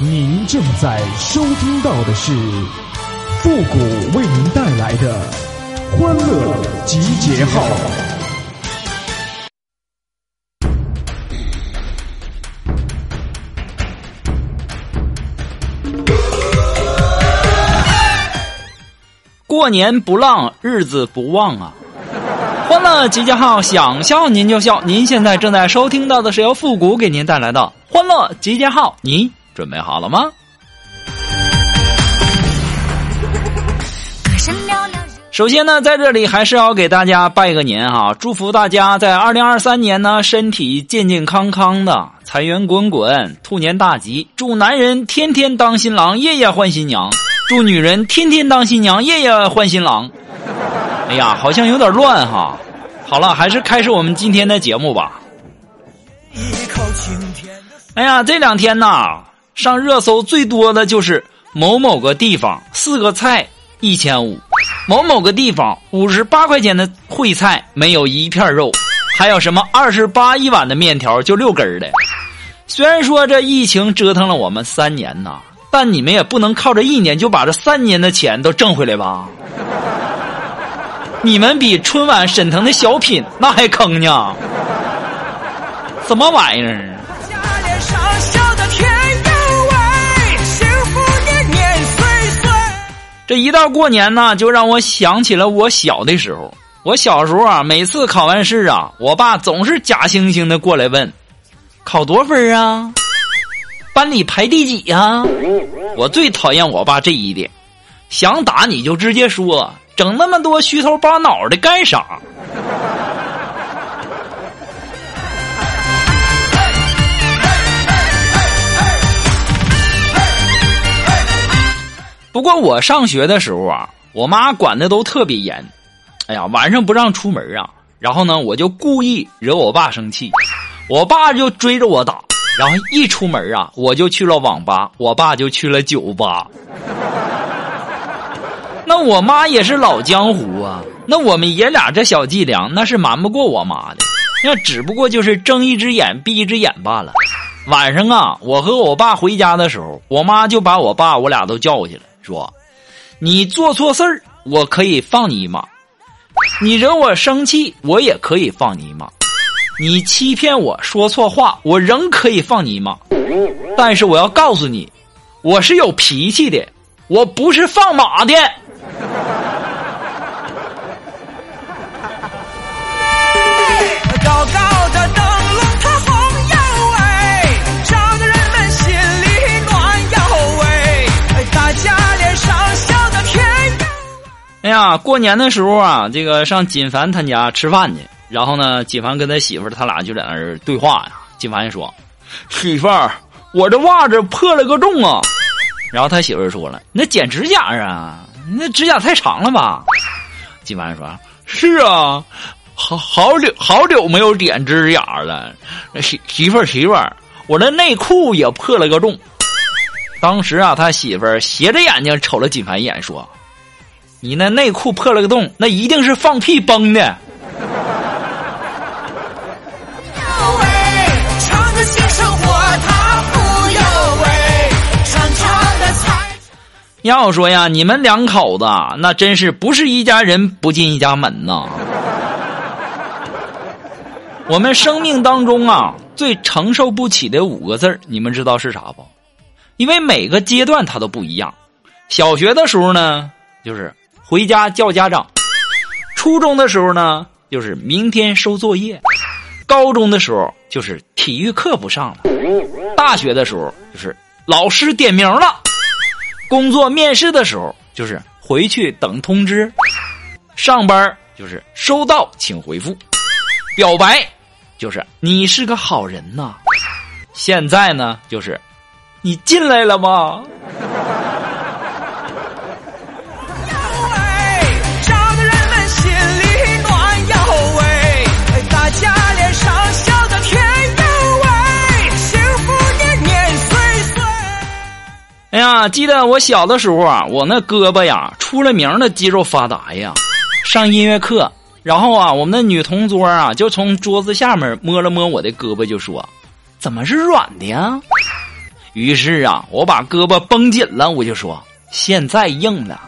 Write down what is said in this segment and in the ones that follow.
您正在收听到的是复古为您带来的欢乐集结号。过年不浪，日子不旺啊！欢乐集结号，想笑您就笑。您现在正在收听到的是由复古给您带来的欢乐集结号，您准备好了吗？首先呢，在这里还是要给大家拜个年哈，祝福大家在二零二三年呢身体健健康康的，财源滚滚，兔年大吉。祝男人天天当新郎，夜夜换新娘；祝女人天天当新娘，夜夜换新郎。哎呀，好像有点乱哈。好了，还是开始我们今天的节目吧。哎呀，这两天呐，上热搜最多的就是某某个地方四个菜一千五，某某个地方五十八块钱的烩菜没有一片肉，还有什么二十八一碗的面条就六根的。虽然说这疫情折腾了我们三年呐，但你们也不能靠这一年就把这三年的钱都挣回来吧。你们比春晚沈腾的小品那还坑呢，什么玩意儿？这一到过年呢，就让我想起了我小的时候。我小时候啊，每次考完试啊，我爸总是假惺惺的过来问：“考多分啊？班里排第几呀？”我最讨厌我爸这一点，想打你就直接说。整那么多虚头巴脑的干啥？不过我上学的时候啊，我妈管的都特别严。哎呀，晚上不让出门啊，然后呢，我就故意惹我爸生气，我爸就追着我打，然后一出门啊，我就去了网吧，我爸就去了酒吧。那我妈也是老江湖啊，那我们爷俩这小伎俩那是瞒不过我妈的，那只不过就是睁一只眼闭一只眼罢了。晚上啊，我和我爸回家的时候，我妈就把我爸我俩都叫去了，说：“你做错事儿，我可以放你一马；你惹我生气，我也可以放你一马；你欺骗我说错话，我仍可以放你一马。但是我要告诉你，我是有脾气的，我不是放马的。”啊，过年的时候啊，这个上锦凡他家吃饭去，然后呢，锦凡跟他媳妇他俩就在那儿对话呀。锦凡说：“媳妇儿，我这袜子破了个洞啊。”然后他媳妇儿说了：“那剪指甲啊。”那指甲太长了吧？金凡说：“是啊，好好久好久没有剪指甲了。媳媳妇儿媳妇儿，我的内裤也破了个洞。”当时啊，他媳妇儿斜着眼睛瞅了金凡一眼，说：“你那内裤破了个洞，那一定是放屁崩的。”要说呀，你们两口子那真是不是一家人不进一家门呐。我们生命当中啊，最承受不起的五个字你们知道是啥不？因为每个阶段它都不一样。小学的时候呢，就是回家叫家长；初中的时候呢，就是明天收作业；高中的时候就是体育课不上了；大学的时候就是老师点名了。工作面试的时候就是回去等通知，上班就是收到请回复，表白就是你是个好人呐，现在呢就是你进来了吗？呀，记得我小的时候啊，我那胳膊呀出了名的肌肉发达呀。上音乐课，然后啊，我们的女同桌啊就从桌子下面摸了摸我的胳膊，就说：“怎么是软的呀？”于是啊，我把胳膊绷紧了，我就说：“现在硬了。”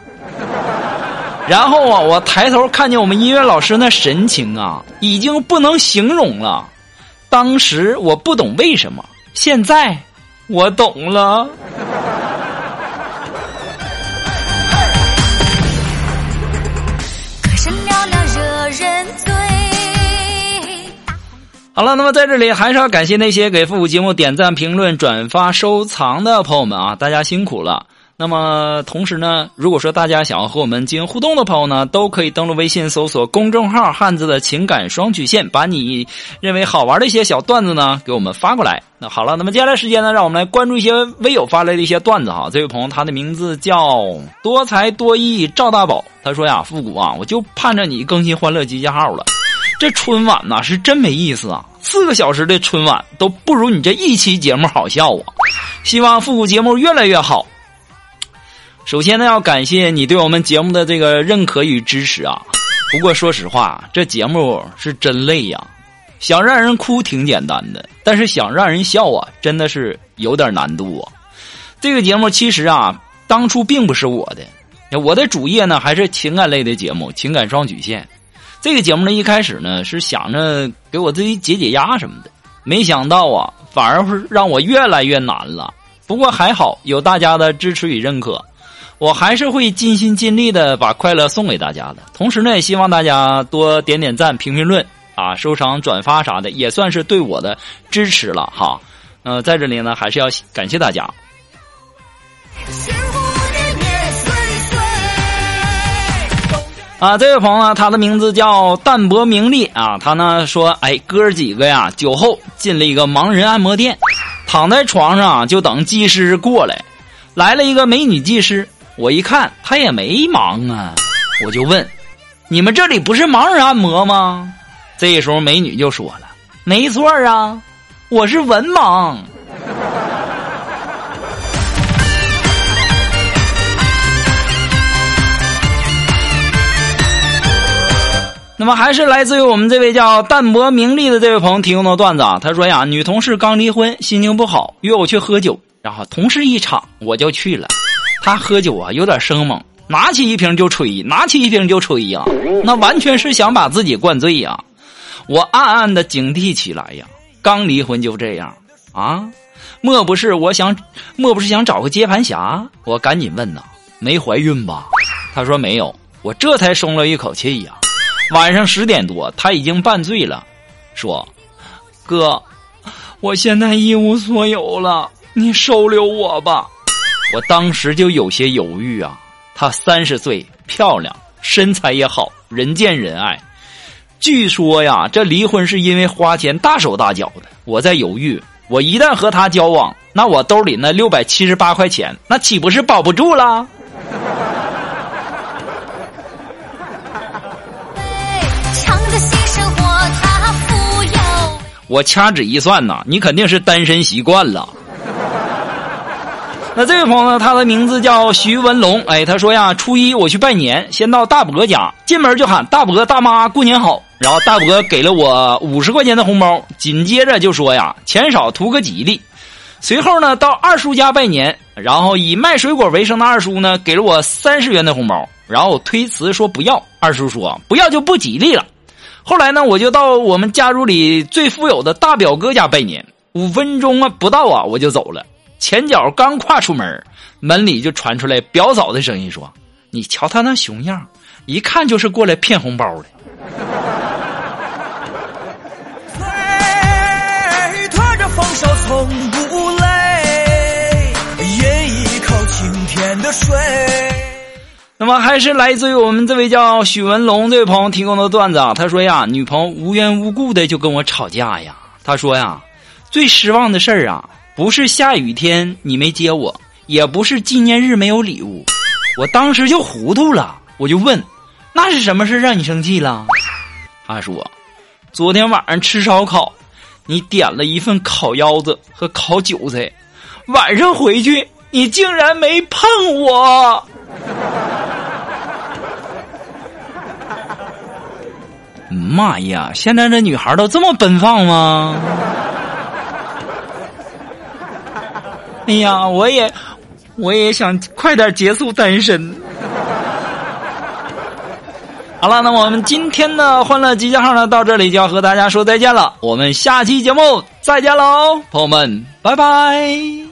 然后啊，我抬头看见我们音乐老师那神情啊，已经不能形容了。当时我不懂为什么，现在我懂了。好了，那么在这里还是要感谢那些给复古节目点赞、评论、转发、收藏的朋友们啊，大家辛苦了。那么同时呢，如果说大家想要和我们进行互动的朋友呢，都可以登录微信搜索公众号“汉字的情感双曲线”，把你认为好玩的一些小段子呢给我们发过来。那好了，那么接下来时间呢，让我们来关注一些微友发来的一些段子哈。这位朋友他的名字叫多才多艺赵大宝，他说呀：“复古啊，我就盼着你更新《欢乐集结号》了。这春晚呐是真没意思啊，四个小时的春晚都不如你这一期节目好笑啊。希望复古节目越来越好。”首先呢，要感谢你对我们节目的这个认可与支持啊。不过说实话，这节目是真累呀。想让人哭挺简单的，但是想让人笑啊，真的是有点难度啊。这个节目其实啊，当初并不是我的，我的主业呢还是情感类的节目《情感双曲线》。这个节目呢，一开始呢是想着给我自己解解压什么的，没想到啊，反而是让我越来越难了。不过还好，有大家的支持与认可。我还是会尽心尽力的把快乐送给大家的，同时呢，也希望大家多点点赞、评评论啊、收藏、转发啥的，也算是对我的支持了哈。呃，在这里呢，还是要感谢大家。啊，这位朋友呢，他的名字叫淡泊名利啊，他呢说，哎，哥几个呀，酒后进了一个盲人按摩店，躺在床上啊就等技师过来，来了一个美女技师。我一看他也没忙啊，我就问：“你们这里不是盲人按摩吗？”这时候美女就说了：“没错啊，我是文盲。”那么还是来自于我们这位叫淡泊名利的这位朋友提供的段子啊。他说呀，女同事刚离婚，心情不好，约我去喝酒，然后同事一场，我就去了。他喝酒啊，有点生猛，拿起一瓶就吹，拿起一瓶就吹呀，那完全是想把自己灌醉呀。我暗暗的警惕起来呀，刚离婚就这样啊？莫不是我想，莫不是想找个接盘侠？我赶紧问呐，没怀孕吧？他说没有，我这才松了一口气呀。晚上十点多，他已经半醉了，说：“哥，我现在一无所有了，你收留我吧。”我当时就有些犹豫啊，她三十岁，漂亮，身材也好，人见人爱。据说呀，这离婚是因为花钱大手大脚的。我在犹豫，我一旦和她交往，那我兜里那六百七十八块钱，那岂不是保不住了？我掐指一算呐，你肯定是单身习惯了。那这位朋友呢？他的名字叫徐文龙。哎，他说呀，初一我去拜年，先到大伯家，进门就喊大伯大妈过年好。然后大伯给了我五十块钱的红包，紧接着就说呀，钱少图个吉利。随后呢，到二叔家拜年，然后以卖水果为生的二叔呢，给了我三十元的红包，然后推辞说不要。二叔说不要就不吉利了。后来呢，我就到我们家族里最富有的大表哥家拜年，五分钟啊不到啊，我就走了。前脚刚跨出门，门里就传出来表嫂的声音说：“你瞧他那熊样，一看就是过来骗红包的。”拖着丰收从不累，饮一口清甜的水。那么还是来自于我们这位叫许文龙这位朋友提供的段子啊，他说呀，女朋友无缘无故的就跟我吵架呀。他说呀，最失望的事儿啊。不是下雨天你没接我，也不是纪念日没有礼物，我当时就糊涂了，我就问，那是什么事让你生气了？他说，昨天晚上吃烧烤，你点了一份烤腰子和烤韭菜，晚上回去你竟然没碰我。妈呀，现在这女孩都这么奔放吗？哎呀，我也我也想快点结束单身。好了，那我们今天的欢乐集结号呢，到这里就要和大家说再见了。我们下期节目再见喽，朋友们，拜拜。